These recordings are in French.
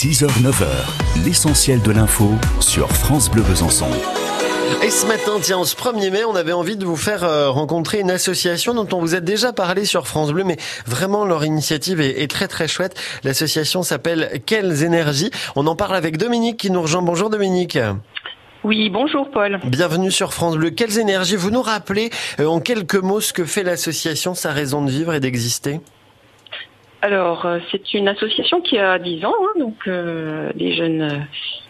6h-9h, l'essentiel de l'info sur France Bleu Besançon. Et ce matin, tiens, ce 1er mai, on avait envie de vous faire euh, rencontrer une association dont on vous a déjà parlé sur France Bleu, mais vraiment leur initiative est, est très très chouette. L'association s'appelle Quelles énergies On en parle avec Dominique qui nous rejoint. Bonjour Dominique. Oui, bonjour Paul. Bienvenue sur France Bleu. Quelles énergies Vous nous rappelez euh, en quelques mots ce que fait l'association, sa raison de vivre et d'exister? Alors, euh, c'est une association qui a 10 ans, hein, donc euh, des jeunes euh,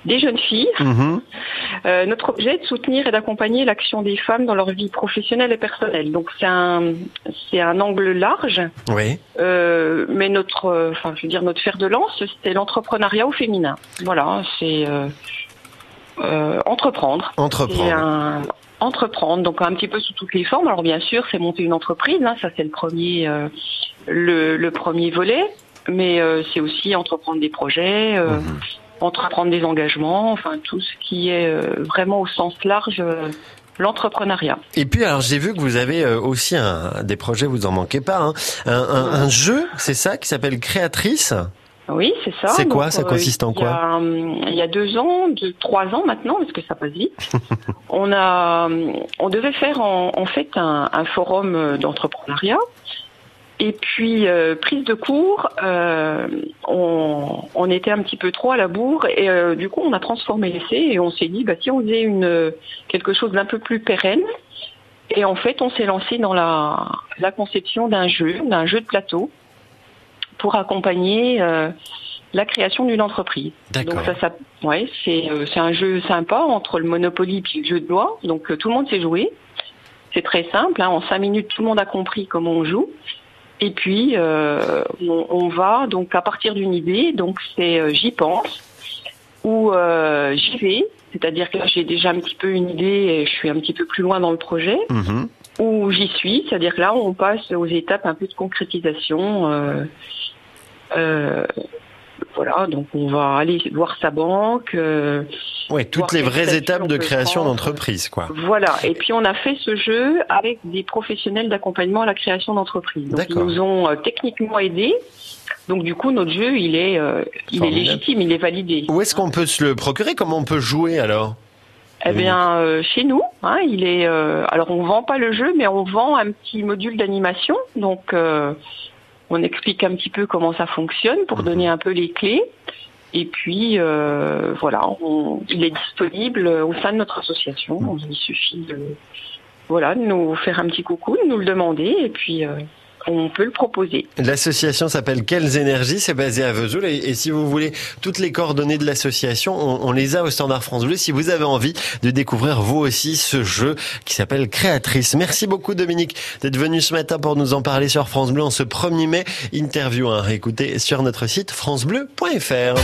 des jeunes filles. Mhm. Euh, notre objet est de soutenir et d'accompagner l'action des femmes dans leur vie professionnelle et personnelle. Donc c'est un c'est un angle large, Oui. euh, mais notre euh, enfin je veux dire notre fer de lance, c'est l'entrepreneuriat au féminin. Voilà, c'est euh, euh, entreprendre. Entreprendre. un entreprendre, donc un petit peu sous toutes les formes. Alors bien sûr, c'est monter une entreprise, hein, ça c'est le premier euh, le, le premier volet, mais euh, c'est aussi entreprendre des projets, euh, Mhm. entreprendre des engagements, enfin tout ce qui est euh, vraiment au sens large euh, l'entrepreneuriat. Et puis alors j'ai vu que vous avez euh, aussi un, des projets, vous en manquez pas, hein, un, un- un jeu, c'est ça, qui s'appelle Créatrice? Oui, c'est ça. C'est quoi Donc, Ça consiste en il y a, hum, Il y a deux ans, deux, trois ans maintenant, parce que ça passe vite. on a, hum, on devait faire en, en fait un, un forum euh, d'entrepreneuriat. Et puis euh, prise de cours, euh, on, on était un petit peu trop à la bourre et euh, du coup on a transformé l'essai et on s'est dit bah si on faisait une quelque chose d'un peu plus pérenne. Et en fait on s'est lancé dans la, la conception d'un jeu, d'un jeu de plateau pour accompagner euh, la création d'une entreprise. Donc ça, ça ouais, c'est euh, c'est un jeu sympa entre le Monopoly et le jeu de loi. Donc euh, tout le monde sait jouer. C'est très simple. Hein. En cinq minutes, tout le monde a compris comment on joue. Et puis euh, on, on va donc à partir d'une idée. Donc c'est euh, j'y pense ou euh, j'y vais. C'est-à-dire que là j'ai déjà un petit peu une idée et je suis un petit peu plus loin dans le projet Mhm. où j'y suis, c'est-à-dire que là on passe aux étapes un peu de concrétisation. Euh, voilà, donc on va aller voir sa banque. euh, Ouais, toutes les vraies étapes de création d'entreprise, quoi. voilà, et puis on a fait ce jeu avec des professionnels d'accompagnement à la création d'entreprise. Donc ils nous ont euh, techniquement aidés. Donc du coup notre jeu il est, euh, il est légitime, il est validé. Où est-ce qu'on peut se le procurer? Comment on peut jouer alors? Eh bien, euh, chez nous, hein, il est. euh, alors, on vend pas le jeu, mais on vend un petit module d'animation. Donc, euh, on explique un petit peu comment ça fonctionne pour Mhm. donner un peu les clés. Et puis, euh, voilà, on- il est disponible au sein de notre association. Mhm. Il suffit de, voilà, de nous faire un petit coucou, de nous le demander, et puis euh, on peut le proposer. L'association s'appelle Quelles énergies C'est basé à Vesoul. Et, si vous voulez toutes les coordonnées de l'association, on, les a au Standard France Bleu. Si vous avez envie de découvrir vous aussi ce jeu qui s'appelle Créatrice. Merci beaucoup Dominique d'être venu ce matin pour nous en parler sur France Bleu en ce 1er mai. Interview à réécouter sur notre site francebleu.fr.